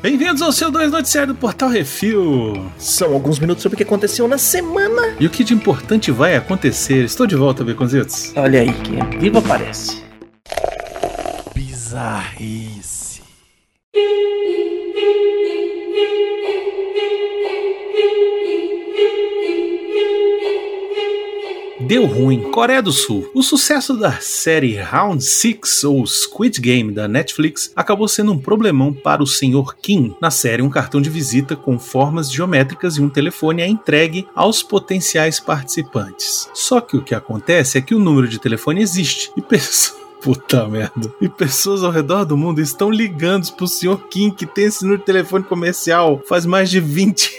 Bem-vindos ao seu 2 Noticiário do Portal Refil. São alguns minutos sobre o que aconteceu na semana. E o que de importante vai acontecer. Estou de volta, Beconzitos. Olha aí, quem é vivo aparece. Bizarrice. Deu ruim. Coreia do Sul. O sucesso da série Round 6 ou Squid Game da Netflix acabou sendo um problemão para o Sr. Kim. Na série, um cartão de visita com formas geométricas e um telefone é entregue aos potenciais participantes. Só que o que acontece é que o número de telefone existe e pessoas Puta merda. E pessoas ao redor do mundo estão ligando pro Sr. Kim, que tem esse número de telefone comercial faz mais de 20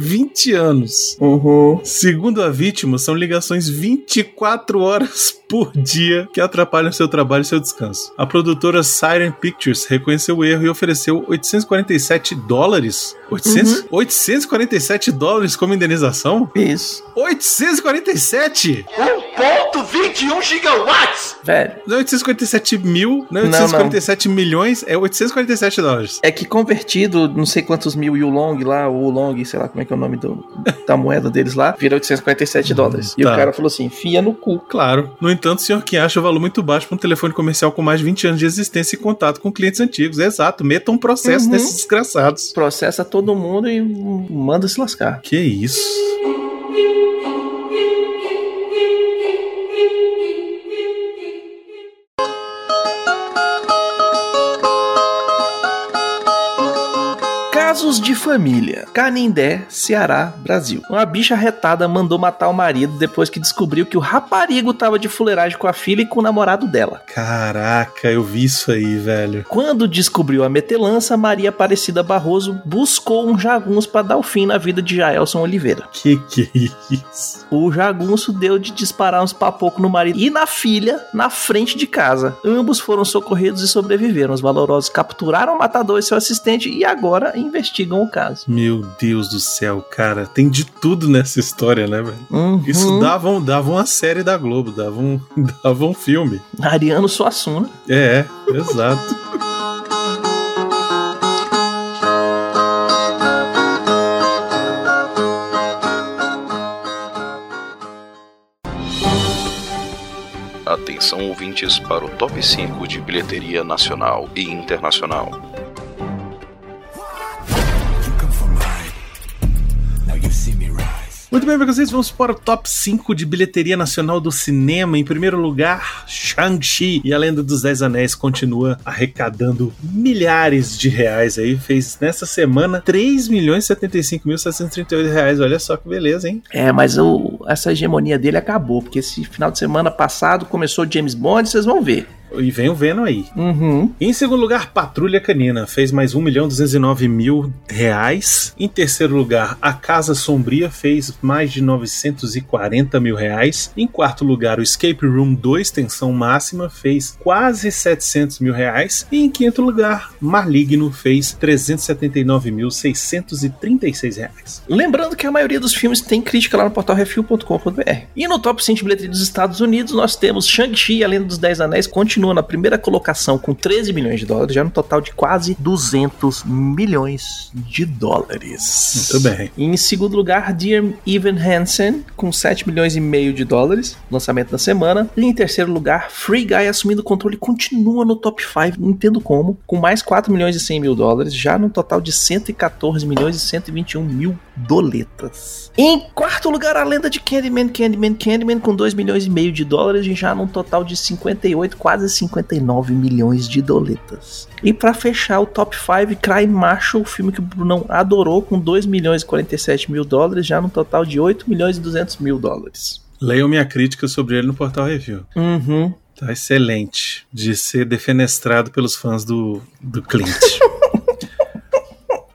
20 anos. Uhum. Segundo a vítima, são ligações 24 horas por dia que atrapalham seu trabalho e seu descanso. A produtora Siren Pictures reconheceu o erro e ofereceu 847 dólares. 800, Uhum. 847 dólares como indenização? Isso. 847? 1.21 gigawatts! Velho, Não é 847 mil, não é Não, 847 milhões, é 847 dólares. é que convertido, não sei quantos mil Yulong lá, o Long, sei lá como é que é o nome do, da moeda deles lá, vira 847 dólares. E Tá. o cara falou assim: fia no cu. Claro. No entanto, o senhor Kim acha o valor muito baixo para um telefone comercial com mais de 20 anos de existência e contato com clientes antigos. Exato. Meta um processo Uhum. desses desgraçados. Processa todo mundo e manda se lascar. Que isso? Casos de família. Canindé, Ceará, Brasil. Uma bicha retada mandou matar o marido depois que descobriu que o raparigo tava de fuleiragem com a filha e com o namorado dela. Caraca, eu vi isso aí, velho. Quando descobriu a metelança, Maria Aparecida Barroso buscou um jagunço para dar o fim na vida de Jaelson Oliveira. Que que é isso? O jagunço deu de disparar uns papocos no marido e na filha, na frente de casa. Ambos foram socorridos e sobreviveram. Os valorosos capturaram o matador e seu assistente e agora investigam o caso. Meu Deus do céu, cara. Tem de tudo nessa história, né, velho? Uhum. Isso dava, um- dava uma série da Globo, dava um, dava um filme. Ariano Suassuna. É, exato. Atenção ouvintes para o top 5 de bilheteria nacional e internacional. Muito bem, vocês vamos para o top 5 de bilheteria nacional do cinema. Em primeiro lugar, Shang-Chi e a Lenda dos Dez Anéis continua arrecadando milhares de reais aí. Fez nessa semana 3 milhões e 75 mil 738 reais. Olha só que beleza, hein? É, mas o- essa hegemonia dele acabou, porque esse final de semana passado começou James Bond, vocês vão ver. E vem o Venom aí. Uhum. Em segundo lugar, Patrulha Canina fez mais 1 milhão 209 mil reais. Em terceiro lugar, A Casa Sombria fez mais de 940 mil reais. Em quarto lugar, o Escape Room 2 Tensão Máxima fez quase 700 mil reais. E em quinto lugar, Maligno fez 379 mil 636 reais. Lembrando que a maioria dos filmes tem crítica lá no portal refil.com.br. E no top 5 de bilheteria dos Estados Unidos, nós temos Shang-Chi e a Lenda dos Dez Anéis, continua na primeira colocação com 13 milhões de dólares, já no total de quase 200 milhões de dólares. Muito bem. Em segundo lugar, Dear Evan Hansen, com 7 milhões e meio de dólares, lançamento da semana. E em terceiro lugar, Free Guy assumindo o controle, continua no top 5, não entendo como, com mais 4 milhões e 100 mil dólares, já no total de 114 milhões e 121 mil doletas. Em quarto lugar, a lenda de Candyman, Candyman, Candyman, com 2 milhões e meio de dólares, já num total de 58, quase 59 milhões de doletas. E pra fechar o top 5, Cry Macho, o filme que o Brunão adorou, com 2 milhões e 47 mil dólares, já num total de 8 milhões e 200 mil dólares. Leiam minha crítica sobre ele no Portal Review. Uhum. Tá excelente. De ser defenestrado pelos fãs do, do Clint.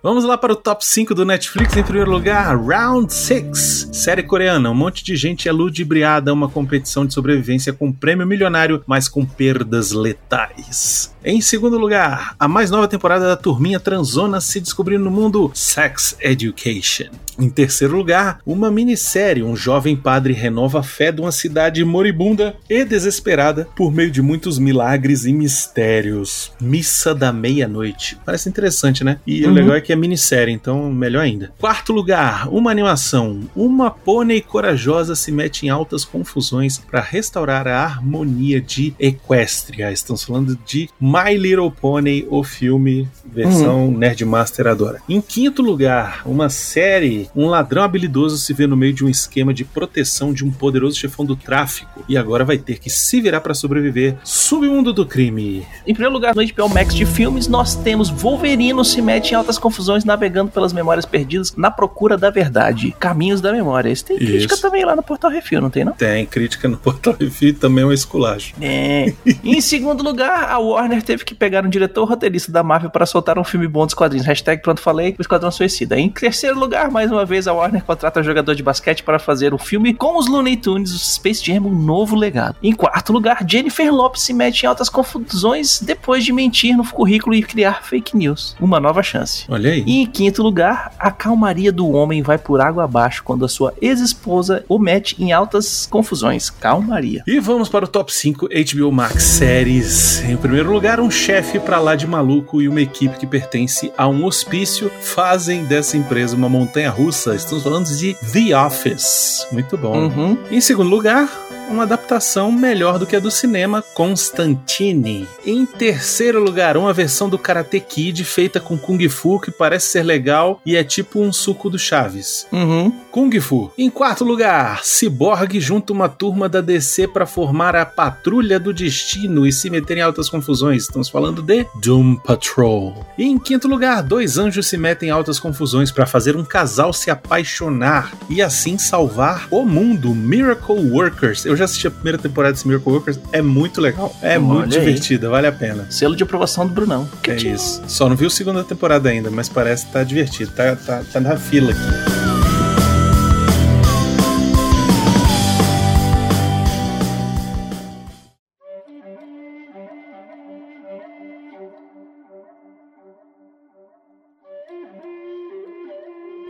Vamos lá para o top 5 do Netflix. Em primeiro lugar, Round 6. Série coreana. Um monte de gente é ludibriada a uma competição de sobrevivência com prêmio milionário, mas com perdas letais. Em segundo lugar, a mais nova temporada da Turminha Transona se descobrindo no mundo Sex Education. Em terceiro lugar, uma minissérie. Um jovem padre renova a fé de uma cidade moribunda e desesperada por meio de muitos milagres e mistérios. Missa da Meia-Noite. Parece interessante, né? E uhum. o legal é que é minissérie, então melhor ainda. Quarto lugar, uma animação. Uma pônei corajosa se mete em altas confusões para restaurar a harmonia de Equestria. Estamos falando de My Little Pony, o filme versão uhum. Nerdmaster adora. Em quinto lugar, uma série. Um ladrão habilidoso se vê no meio de um esquema de proteção de um poderoso chefão do tráfico e agora vai ter que se virar para sobreviver. Submundo do crime. Em primeiro lugar, no HBO Max de filmes, nós temos Wolverino se mete em altas confusões navegando pelas memórias perdidas na procura da verdade. Caminhos da memória. Isso tem crítica Isso. também lá no Portal Refil, não tem não? Tem crítica no Portal Refil também é um esculacho. É. em segundo lugar, a Warner teve que pegar um diretor roteirista da Marvel para soltar um filme bom dos quadrinhos. Hashtag pronto falei, o Esquadrão Suicida. Em terceiro lugar, mais uma vez, a Warner contrata um jogador de basquete para fazer o um filme com os Looney Tunes, o Space Jam, um novo legado. Em quarto lugar, Jennifer Lopes se mete em altas confusões depois de mentir no currículo e criar fake news. Uma nova chance. Olha aí. E em quinto lugar, a calmaria do homem vai por água abaixo quando a sua ex-esposa o mete em altas confusões. Calmaria. E vamos para o top 5 HBO Max séries. Em primeiro lugar, um chefe pra lá de maluco e uma equipe que pertence a um hospício fazem dessa empresa uma montanha russa. Estamos falando de The Office. Muito bom. Uhum. Em segundo lugar, uma adaptação melhor do que a do cinema, Constantine. Em terceiro lugar, uma versão do Karate Kid feita com Kung Fu que parece ser legal e é tipo um suco do Chaves. Uhum. Kung Fu. Em quarto lugar, Cyborg junta uma turma da DC para formar a Patrulha do Destino e se meter em altas confusões. Estamos falando de Doom Patrol. E em quinto lugar, dois anjos se metem em altas confusões para fazer um casal se apaixonar e assim salvar o mundo. Miracle Workers. Eu já assisti a primeira temporada de Miracle Workers, é muito legal. É Olha muito divertida, vale a pena. Selo de aprovação do Brunão. Que é isso. Só não vi a segunda temporada ainda, mas parece que tá divertido. Tá, tá, tá na fila aqui.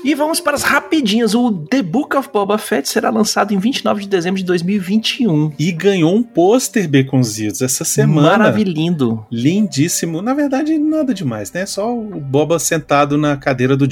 E vamos para as rapidinhas. O The Book of Boba Fett será lançado em 29 de dezembro de 2021. E ganhou um pôster Baconzitos essa semana. Maravilhindo. Lindíssimo. Na verdade, nada demais, né? Só o Boba sentado na cadeira do.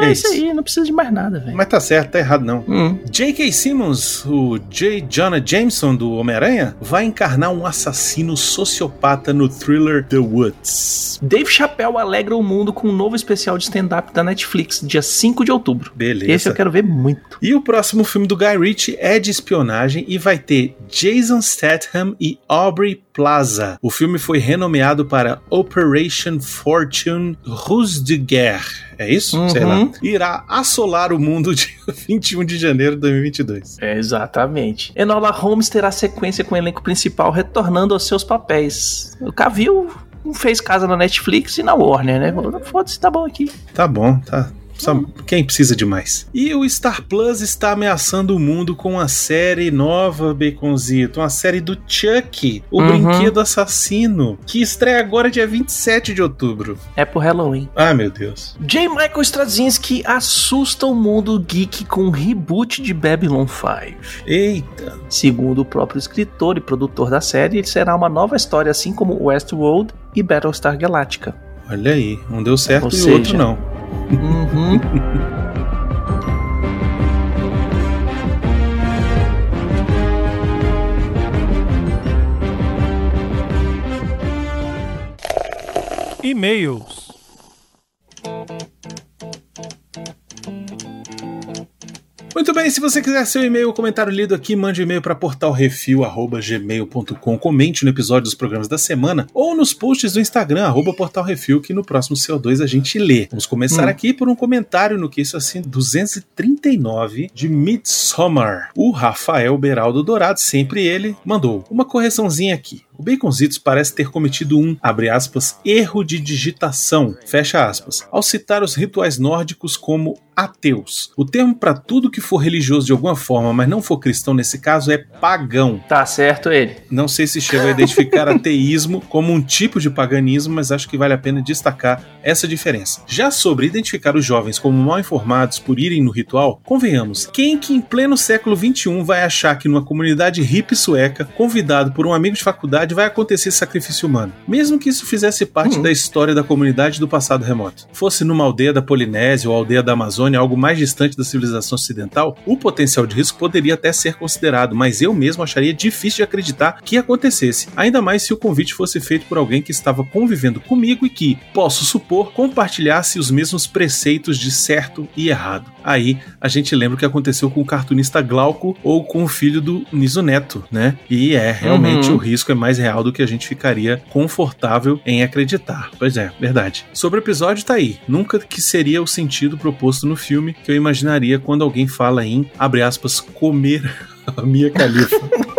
É, é isso aí, não precisa de mais nada, velho. Mas tá certo, tá errado não. Hum. J.K. Simmons, o J. Jonah Jameson do Homem-Aranha, vai encarnar um assassino sociopata no thriller The Woods. Dave Chappelle alegra o mundo com um novo especial de stand-up da Netflix, dia 5 de outubro. Beleza. Esse eu quero ver muito. E o próximo filme do Guy Ritchie é de espionagem e vai ter Jason Statham e Aubrey Plaza. O filme foi renomeado para Operation Fortune Ruse de Guerre. É isso? Uhum. Sei lá. Irá assolar o mundo de 21 de janeiro de 2022. É, exatamente. Enola Holmes terá sequência com o elenco principal retornando aos seus papéis. O Cavill fez casa na Netflix e na Warner, né? Foda-se, tá bom aqui. Tá bom, tá. Só quem precisa de mais? E o Star Plus está ameaçando o mundo com uma série nova, Baconzito. Uma série do Chuck, o uhum. brinquedo assassino, que estreia agora dia 27 de outubro. É pro Halloween. Ah, meu Deus. J. Michael Straczynski assusta o mundo geek com um reboot de Babylon 5. Eita. Segundo o próprio escritor e produtor da série, ele será uma nova história assim como Westworld e Battlestar Galactica. Olha aí, um deu certo Ou e o outro não. Uhum. E-mails. Muito bem, se você quiser seu e-mail ou comentário lido aqui, mande um e-mail para portalrefil.gmail.com. Comente no episódio dos programas da semana ou nos posts do Instagram, arroba portalrefil, que no próximo CO2 a gente lê. Vamos começar hum. aqui por um comentário no que isso assim 239 de Midsommar. O Rafael Beraldo Dourado, sempre ele, mandou uma correçãozinha aqui. O Baconzitos parece ter cometido um, aspas, erro de digitação, fecha aspas, ao citar os rituais nórdicos como ateus. O termo para tudo que for religioso de alguma forma, mas não for cristão nesse caso, é pagão. Tá certo ele. Não sei se chega a identificar ateísmo como um tipo de paganismo, mas acho que vale a pena destacar essa diferença. Já sobre identificar os jovens como mal informados por irem no ritual, convenhamos, quem que em pleno século XXI vai achar que numa comunidade hippie sueca, convidado por um amigo de faculdade, vai acontecer sacrifício humano? Mesmo que isso fizesse parte Uhum. da história da comunidade do passado remoto. Fosse numa aldeia da Polinésia ou aldeia da Amazônia, algo mais distante da civilização ocidental, o potencial de risco poderia até ser considerado, mas eu mesmo acharia difícil de acreditar que acontecesse, ainda mais se o convite fosse feito por alguém que estava convivendo comigo e que, posso supor, compartilhasse os mesmos preceitos de certo e errado. Aí a gente lembra o que aconteceu com o cartunista Glauco ou com o filho do Niso Neto, né? E é, realmente Uhum. o risco é mais real do que a gente ficaria confortável em acreditar. Pois é, verdade. Sobre o episódio tá aí. Nunca que seria o sentido proposto no filme que eu imaginaria quando alguém fala em, abre aspas, comer a Mia Khalifa.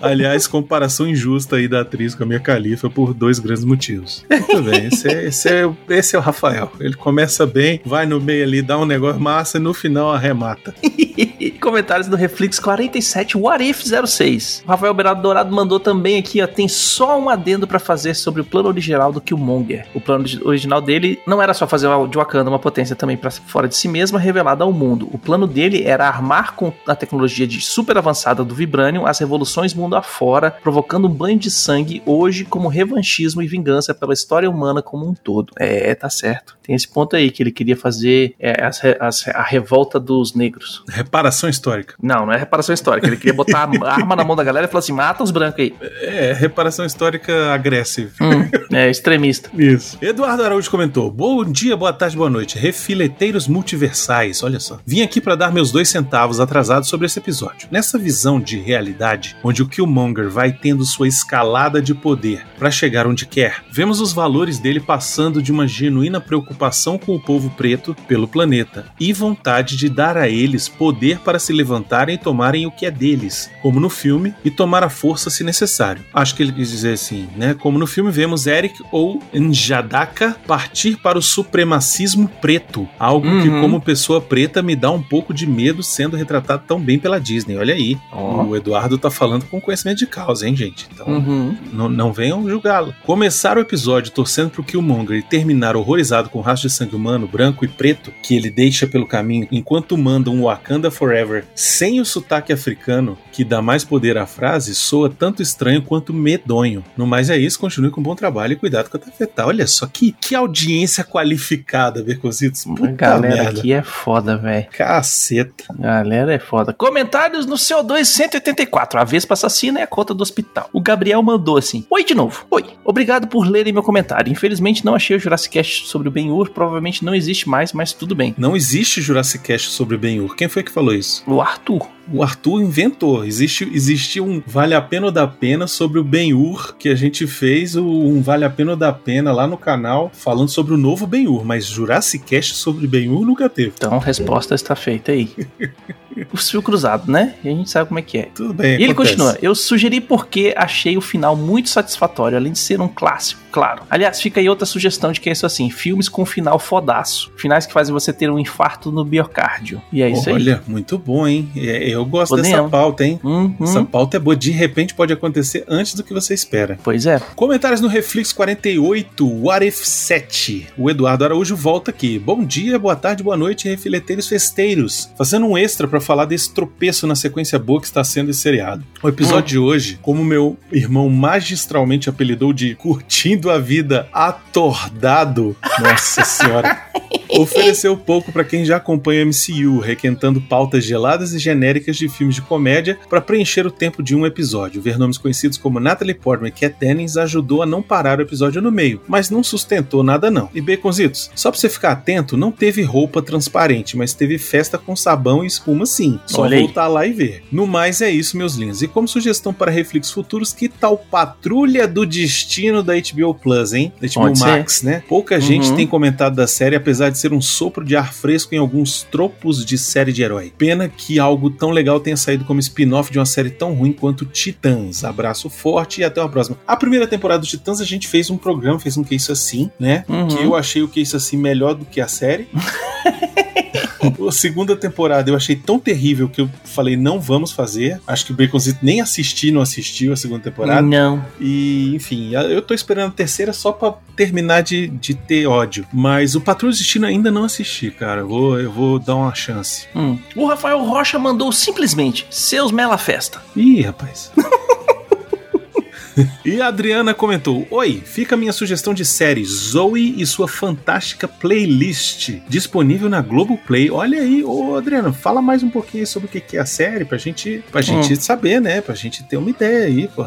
Aliás, comparação injusta aí da atriz com a Mia Khalifa por dois grandes motivos. Muito bem, esse é, esse, é, esse é o Rafael. Ele começa bem, vai no meio ali, dá um negócio massa e no final arremata. Comentários do Reflex 47 What If 06. O Rafael Berado Dourado mandou também aqui, ó, tem só um adendo pra fazer sobre o plano original do Killmonger. O plano original dele não era só fazer de Wakanda uma potência também pra fora de si mesma, revelada ao mundo. O plano dele era armar com a tecnologia de super avançada do Vibranium as revoluções mundo afora, provocando um banho de sangue hoje como revanchismo e vingança pela história humana como um todo. É, tá certo. Tem esse ponto aí que ele queria fazer é, as as- a revolta dos negros. Reparação histórica. Não, não é reparação histórica. Ele queria botar a arma na mão da galera e falar assim: mata os brancos aí. É, reparação histórica agressiva. Hum, é extremista. Isso. Eduardo Araújo comentou: Bom dia, boa tarde, boa noite. Refileteiros multiversais, olha só. Vim aqui para dar meus dois centavos atrasados sobre esse episódio. Nessa visão de realidade, onde o Killmonger vai tendo sua escalada de poder para chegar onde quer, vemos os valores dele passando de uma genuína preocupação com o povo preto pelo planeta e vontade de dar a eles poder para se levantarem e tomarem o que é deles, como no filme, e tomar a força se necessário. Acho que ele quis dizer assim, né? Como no filme vemos Eric ou Njadaka partir para o supremacismo preto, algo que Uhum. como pessoa preta me dá um pouco de medo sendo retratado tão bem pela Disney. Olha aí, Ó. o Eduardo tá falando com conhecimento de causa, hein, gente? Então, Uhum. não, venham julgá-lo. Começar o episódio torcendo pro Killmonger e terminar horrorizado com o rastro de sangue humano, branco e preto, que ele deixa pelo caminho, enquanto manda um Wakanda Forever sem o sotaque africano, que dá mais poder à frase, soa tanto estranho quanto medonho. No mais é isso, continue com bom trabalho e cuidado com a tafetá. Olha só que, que audiência qualificada, Bercositos. A Puta galera merda. aqui é foda, velho. Caceta. Galera é foda. Comentários no CO2 184. A Vespa assassina é a conta do hospital. O Gabriel mandou assim: Oi de novo. Oi. Obrigado por lerem meu comentário. Infelizmente não achei o Jurassic Cast sobre o Ben-Hur. Provavelmente não existe mais, mas tudo bem. Não existe Jurassic Cast sobre Ben-Hur. Quem foi que falou isso? O Arthur. O Arthur inventou. Existe, existe um Vale a Pena ou da Pena sobre o Ben-Hur que a gente fez, o- um Vale a Pena ou da Pena lá no canal falando sobre o novo Ben-Hur, mas Jurassic Cast sobre Ben-Hur nunca teve. Então a resposta está feita aí. o fio cruzado, né? E a gente sabe como é que é. Tudo bem, E ele acontece. continua. Eu sugeri porque achei o final muito satisfatório, além de ser um clássico, claro. Aliás, fica aí outra sugestão de que é isso assim: filmes com final fodaço. Finais que fazem você ter um infarto no biocárdio. E é isso aí. Olha, muito bom, hein? É, Eu gosto Podemos. dessa pauta, hein? Uhum. Essa pauta é boa. De repente pode acontecer antes do que você espera. Pois é. Comentários no Reflex 48, What If 7. O Eduardo Araújo volta aqui. Bom dia, boa tarde, boa noite, refileteiros festeiros. Fazendo um extra pra falar desse tropeço na sequência boa que está sendo esse seriado. O episódio Hum. de hoje, como meu irmão magistralmente apelidou de Curtindo a Vida Atordado, nossa senhora. Ofereceu pouco pra quem já acompanha o MCU, requentando pautas geladas e genéricas de filmes de comédia pra preencher o tempo de um episódio. Ver nomes conhecidos como Natalie Portman e Kat Dennings ajudou a não parar o episódio no meio, mas não sustentou nada não. E Baconzitos, só pra você ficar atento, não teve roupa transparente, mas teve festa com sabão e espuma sim. Só Olha aí. voltar lá e ver. No mais é isso, meus lindos. E como sugestão para reflexos futuros, que tal Patrulha do Destino da HBO Plus, hein? Da HBO Pode ser. Max, né? Pouca gente Uhum. tem comentado da série, apesar de ser um sopro de ar fresco em alguns tropos de série de herói. Pena que algo tão legal tenha saído como spin-off de uma série tão ruim quanto Titãs. Abraço forte e até a próxima. A primeira temporada do Titãs a gente fez um programa, fez um que isso assim, né? Uhum. Que eu achei o que isso assim melhor do que a série. a segunda temporada eu achei tão terrível que eu falei, não vamos fazer. Acho que o Baconzito nem assisti, não assistiu a segunda temporada. Não. E, enfim, eu tô esperando a terceira só pra terminar de, de ter ódio. Mas o Patrulha do Destino ainda não assisti, cara. Eu vou, eu vou dar uma chance. Hum. O Rafael Rocha mandou simplesmente seus Mela Festa. Ih, rapaz. E a Adriana comentou: Oi, fica a minha sugestão de série Zoe e sua fantástica playlist disponível na Globoplay. Olha aí, ô Adriana, fala mais um pouquinho sobre o que é a série pra gente, pra gente Hum. saber, né? Pra gente ter uma ideia aí, pô,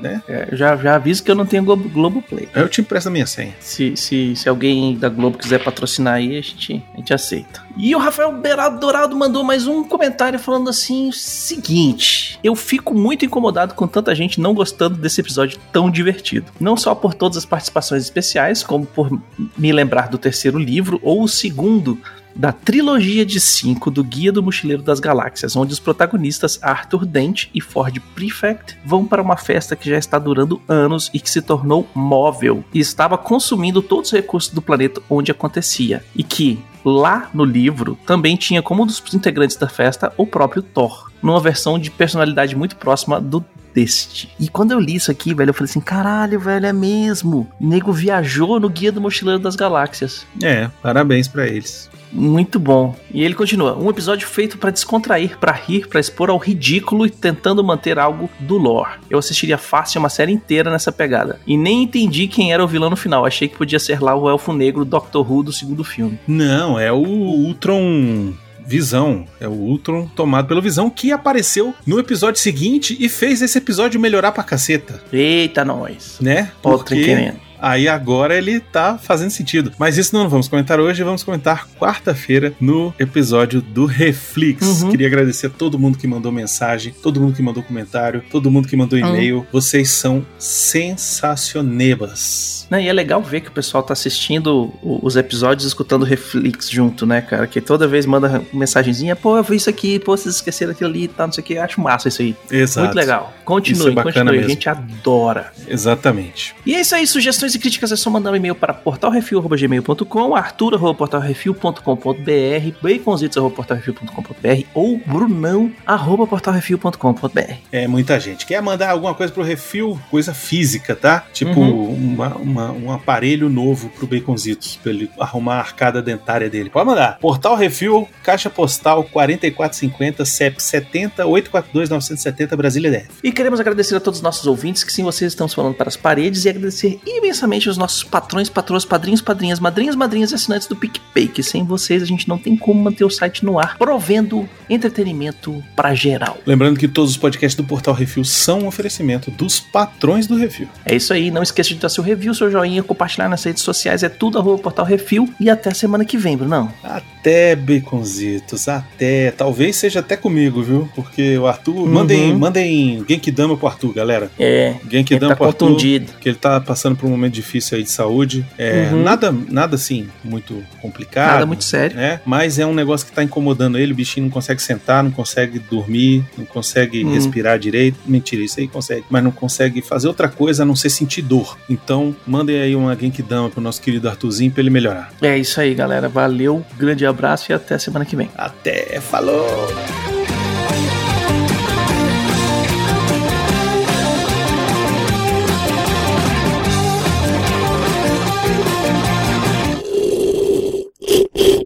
né? É, eu já, já aviso que eu não tenho Globo, Globoplay. Eu te empresto a minha senha. Se, se, se alguém da Globo quiser patrocinar aí, a gente, a gente aceita. E o Rafael Beirado Dourado mandou mais um comentário falando assim: seguinte, eu fico muito incomodado com tanta gente não gostando desse episódio tão divertido. Não só por todas as participações especiais, como por me lembrar do terceiro livro ou o segundo da trilogia de cinco do Guia do Mochileiro das Galáxias, onde os protagonistas Arthur Dent e Ford Prefect vão para uma festa que já está durando anos e que se tornou móvel e estava consumindo todos os recursos do planeta onde acontecia. E que, lá no livro, também tinha como um dos integrantes da festa o próprio Thor, numa versão de personalidade muito próxima do deste. E quando eu li isso aqui, velho, eu falei assim: caralho, velho, é mesmo. O nego viajou no Guia do Mochileiro das Galáxias. É, parabéns pra eles. Muito bom. E ele continua: um episódio feito pra descontrair, pra rir, pra expor ao ridículo e tentando manter algo do lore. Eu assistiria fácil uma série inteira nessa pegada. E nem entendi quem era o vilão no final. Achei que podia ser lá o elfo negro Doctor Who do segundo filme. Não, é o Ultron. Visão, é o Ultron tomado pelo Visão que apareceu no episódio seguinte e fez esse episódio melhorar pra caceta, Eita, nós. né? Outro querendo. Aí agora ele tá fazendo sentido. Mas isso não vamos comentar hoje, vamos comentar quarta-feira no episódio do Reflex. Uhum. Queria agradecer a todo mundo que mandou mensagem, todo mundo que mandou comentário, todo mundo que mandou e-mail. Vocês são sensacionebas. Né, E é legal ver que o pessoal tá assistindo os episódios escutando Reflex junto, né, cara? Que toda vez manda mensagenzinha, pô, eu vi isso aqui, pô, vocês esqueceram aquilo ali e tal, não sei o que. Eu acho massa isso aí. Exato. Muito legal. Continue, é continue. A mesmo. gente adora. Exatamente. E é isso aí, sugestões e críticas é só mandar um e-mail para portalrefil.gmail.com, arthur.portalrefil.com.br, baconzitos.portalrefil.com.br ou brunão.portalrefil.com.br. É muita gente. Quer mandar alguma coisa pro refil? Coisa física, tá? Tipo Uhum. uma- uma- um aparelho novo pro Baconzitos, pra ele arrumar a arcada dentária dele. Pode mandar. Portal Refil, Caixa Postal 4450, CEP 70 842 970, Brasília DF. E queremos agradecer a todos os nossos ouvintes, que sim, vocês estão falando para as paredes, e agradecer imensamente aos nossos patrões, patroas, padrinhos, padrinhas, madrinhas, madrinhas e assinantes do PicPay, que sem vocês a gente não tem como manter o site no ar, provendo entretenimento para geral. Lembrando que todos os podcasts do Portal Refil são um oferecimento dos patrões do Refil. É isso aí, não esqueça de dar seu review, seu joinha, compartilhar nas redes sociais, é tudo arroba Portal Refil, e até semana que vem, Brunão. Até, Baconzitos, até. Talvez seja até comigo, viu? Porque o Arthur. Mandem, mandem Genkidama pro Arthur, galera. É, ele Genkidama tá pro Arthur. contundido. que ele tá passando por um momento difícil aí de saúde. É, Uhum. nada, nada assim muito complicado. Nada muito sério. né? Mas é um negócio que tá incomodando ele. O bichinho não consegue sentar, não consegue dormir, não consegue Hum. respirar direito. Mentira, isso aí consegue. Mas não consegue fazer outra coisa a não ser sentir dor. Então, mandem aí uma Genkidama pro nosso querido Arthurzinho pra ele melhorar. É isso aí, galera. Valeu, grande abraço e até semana que vem. Até, falou!